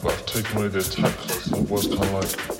but i've taken away their so it was kind of like,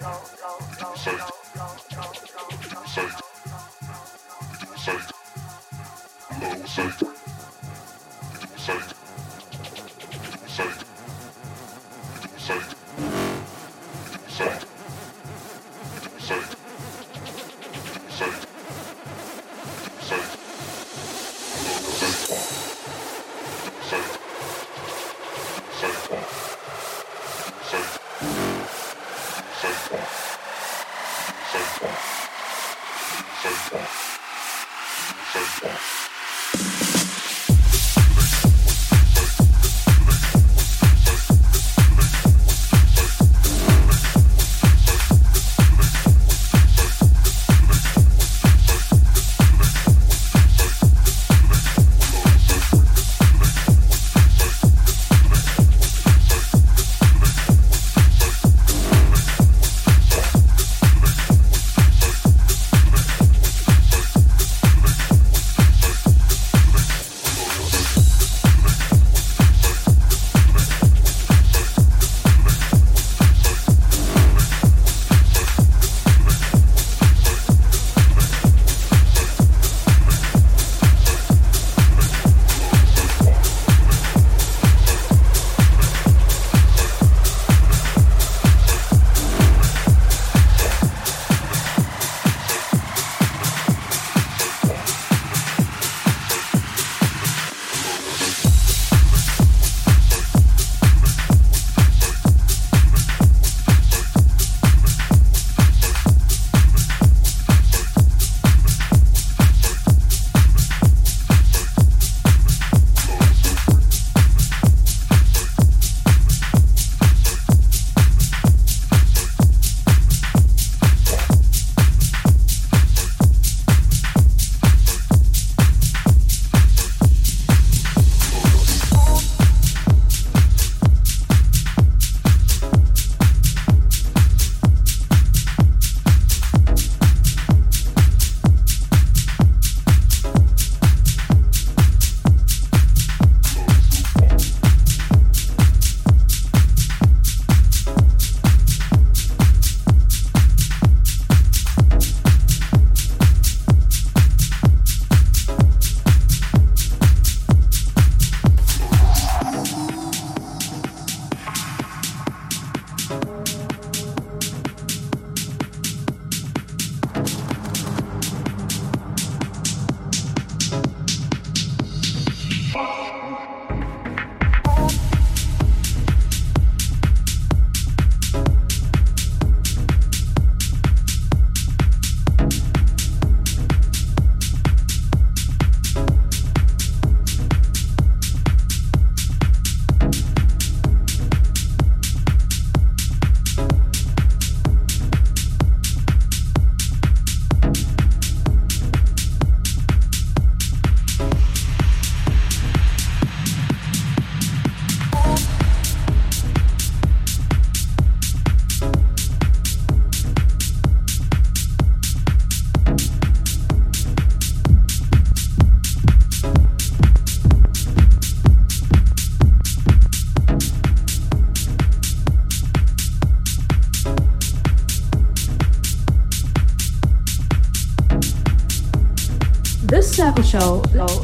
Show.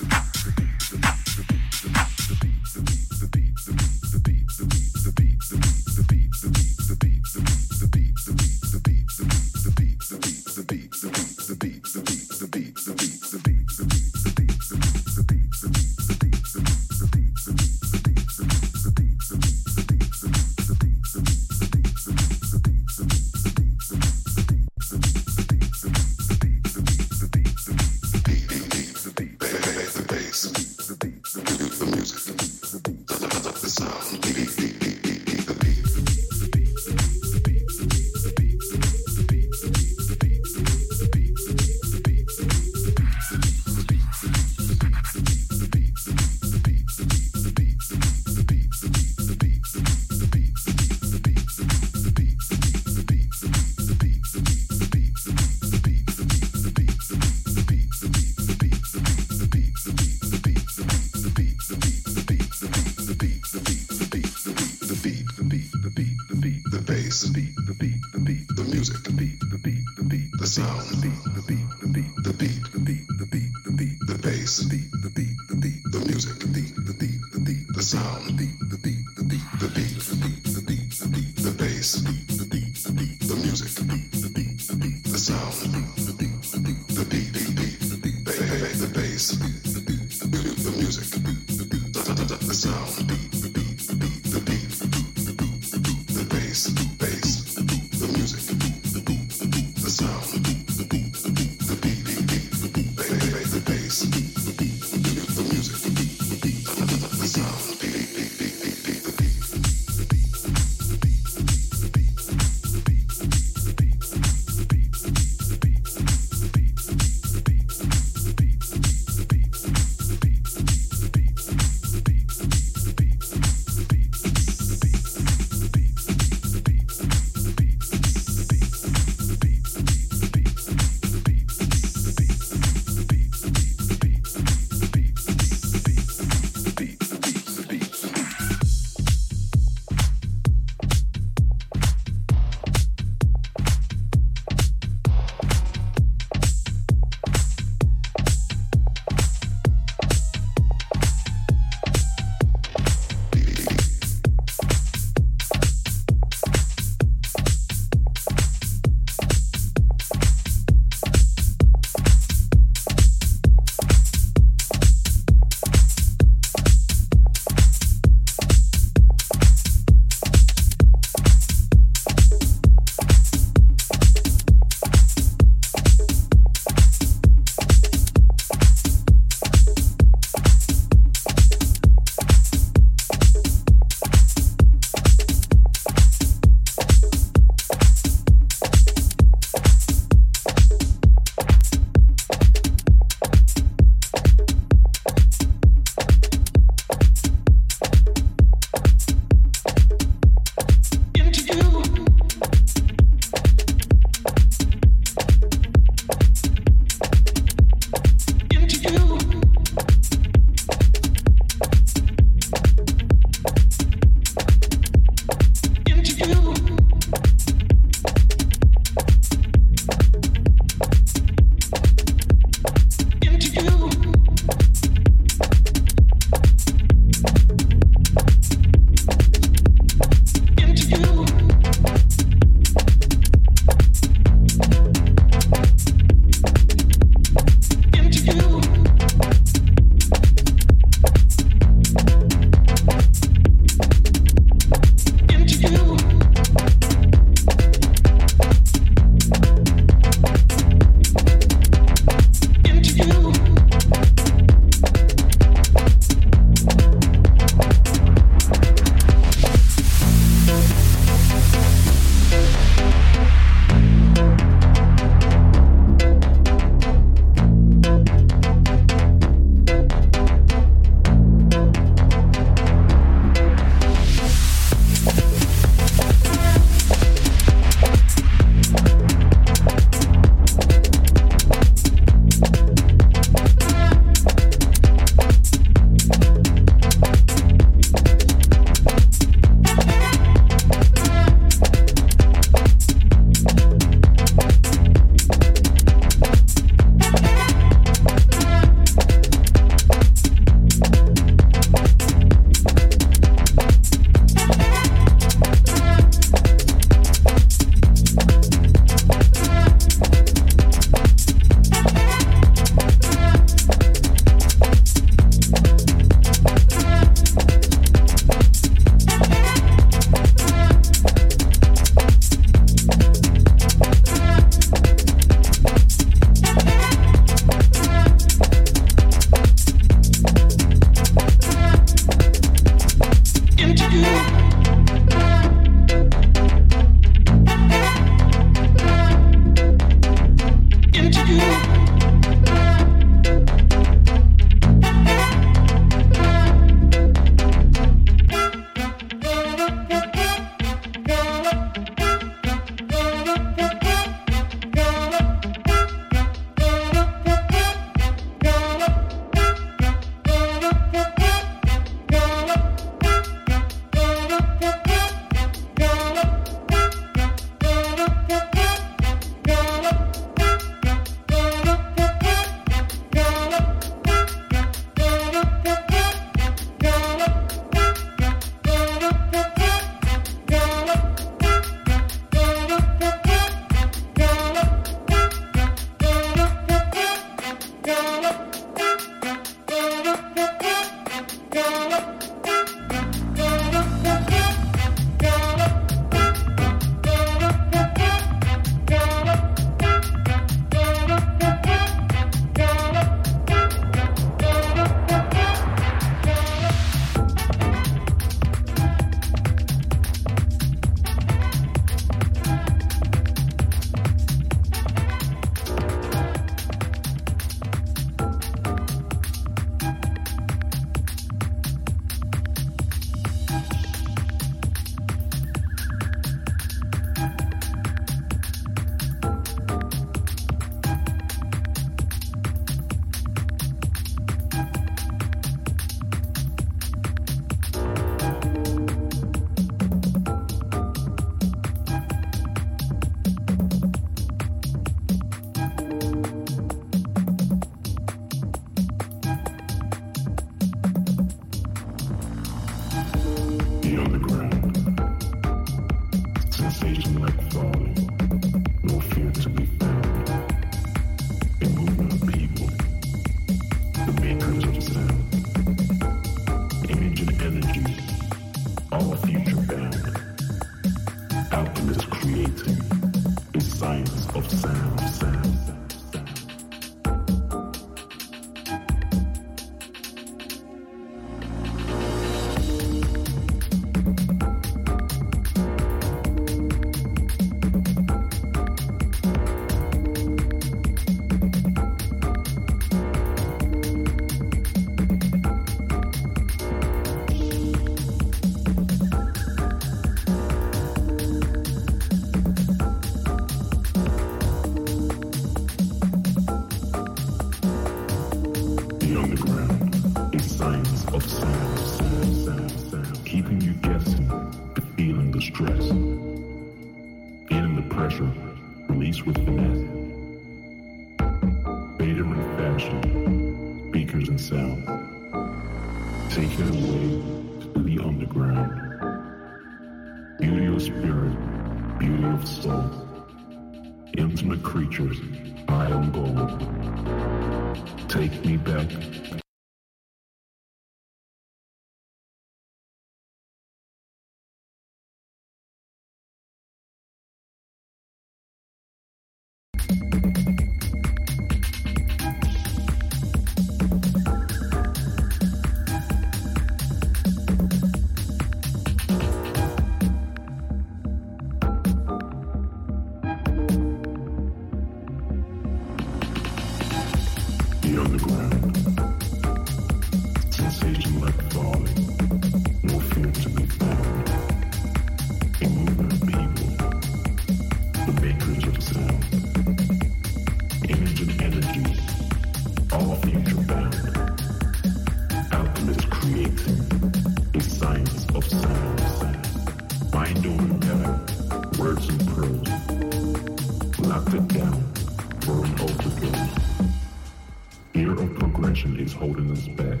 holding us back.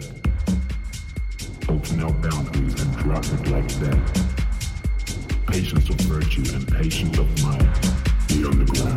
Open our boundaries and drop it like that. Patience of virtue and patience of mind. We on the ground.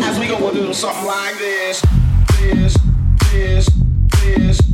As we go a little something like this, this, this, this.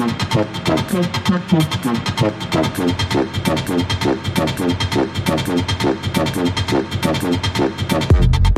Thank you.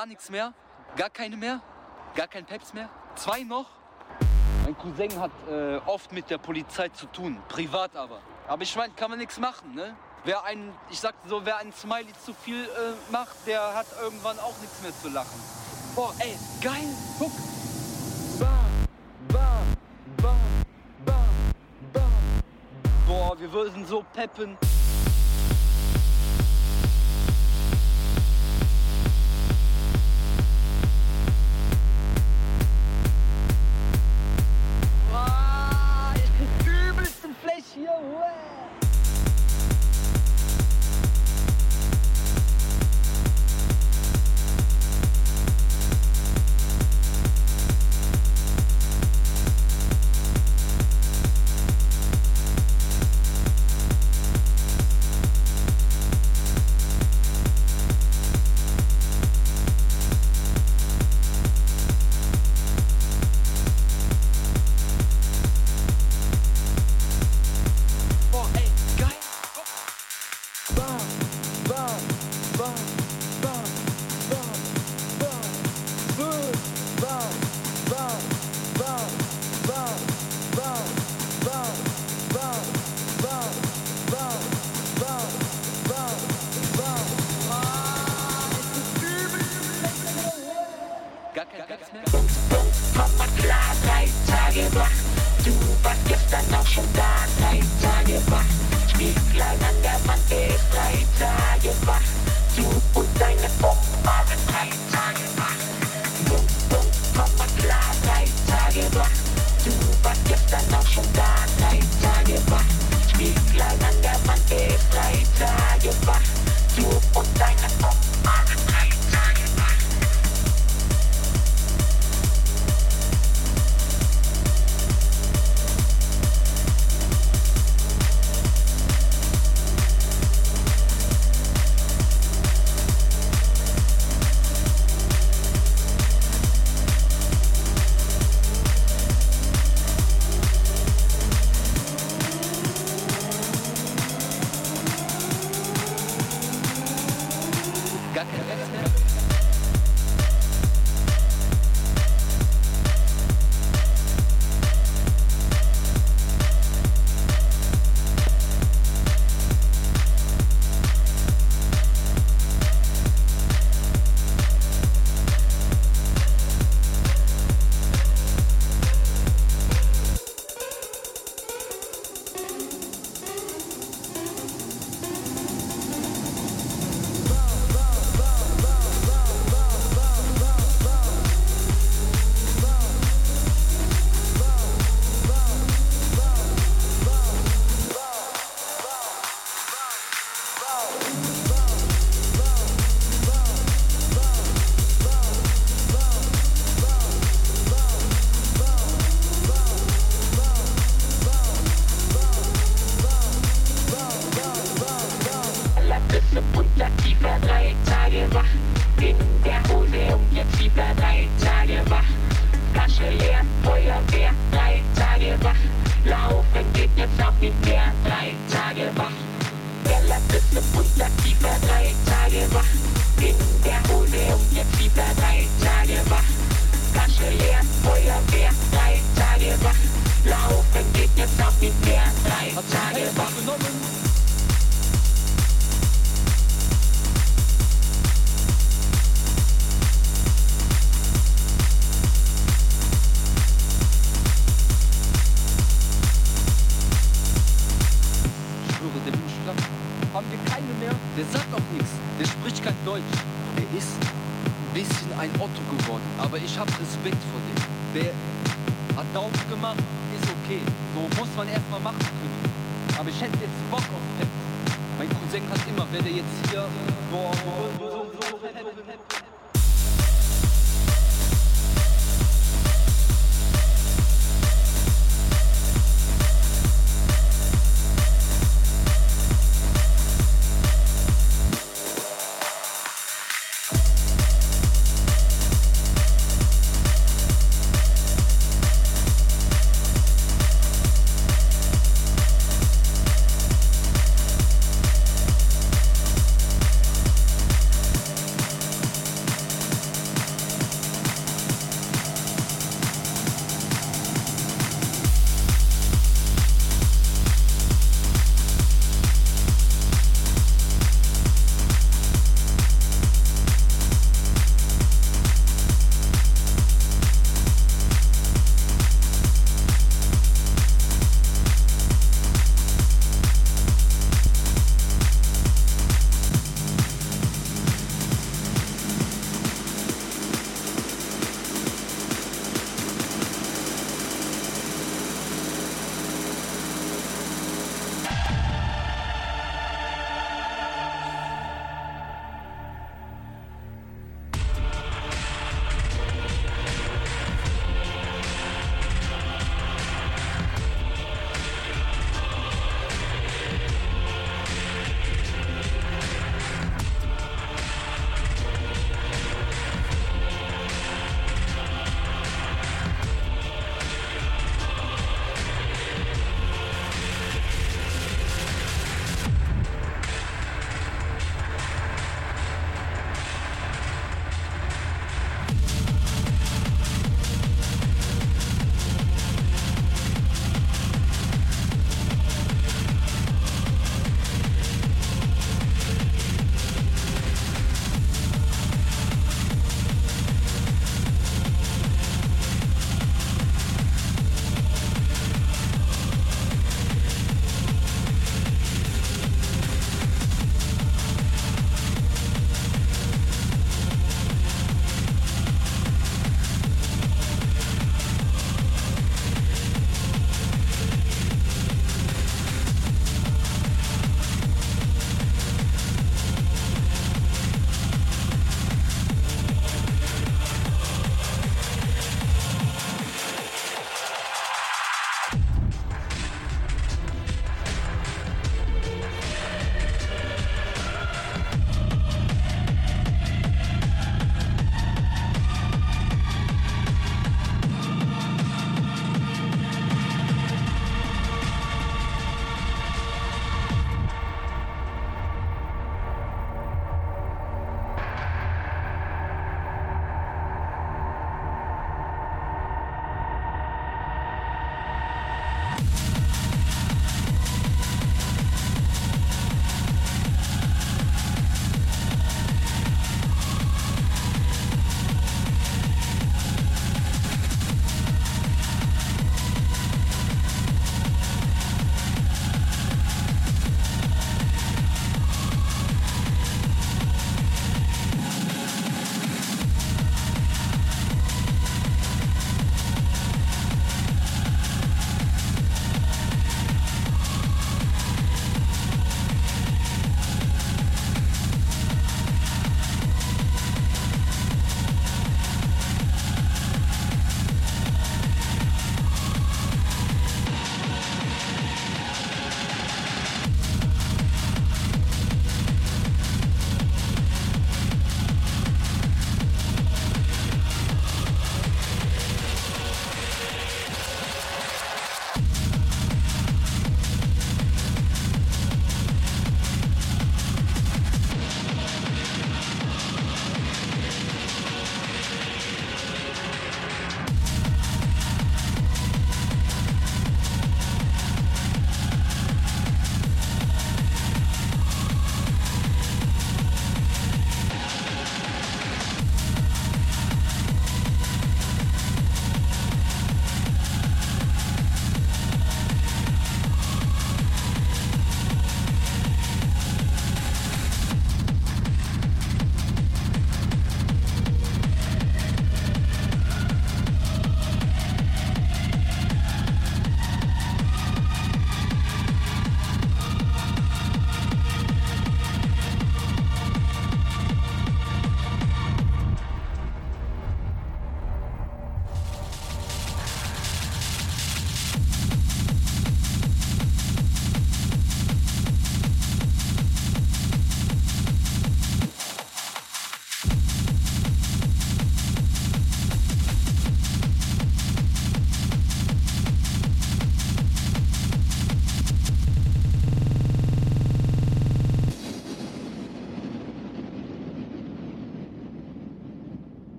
Gar nichts mehr? Gar keine mehr? Gar kein Peps mehr? Zwei noch? Mein Cousin hat äh, oft mit der Polizei zu tun, privat aber. Aber ich meine, kann man nichts machen, ne? Wer ein, ich sag so, wer ein Smiley zu viel äh, macht, der hat irgendwann auch nichts mehr zu lachen. Boah, ey, geil, guck. Bam, bam, bam, bam, bam. Boah, wir würden so peppen.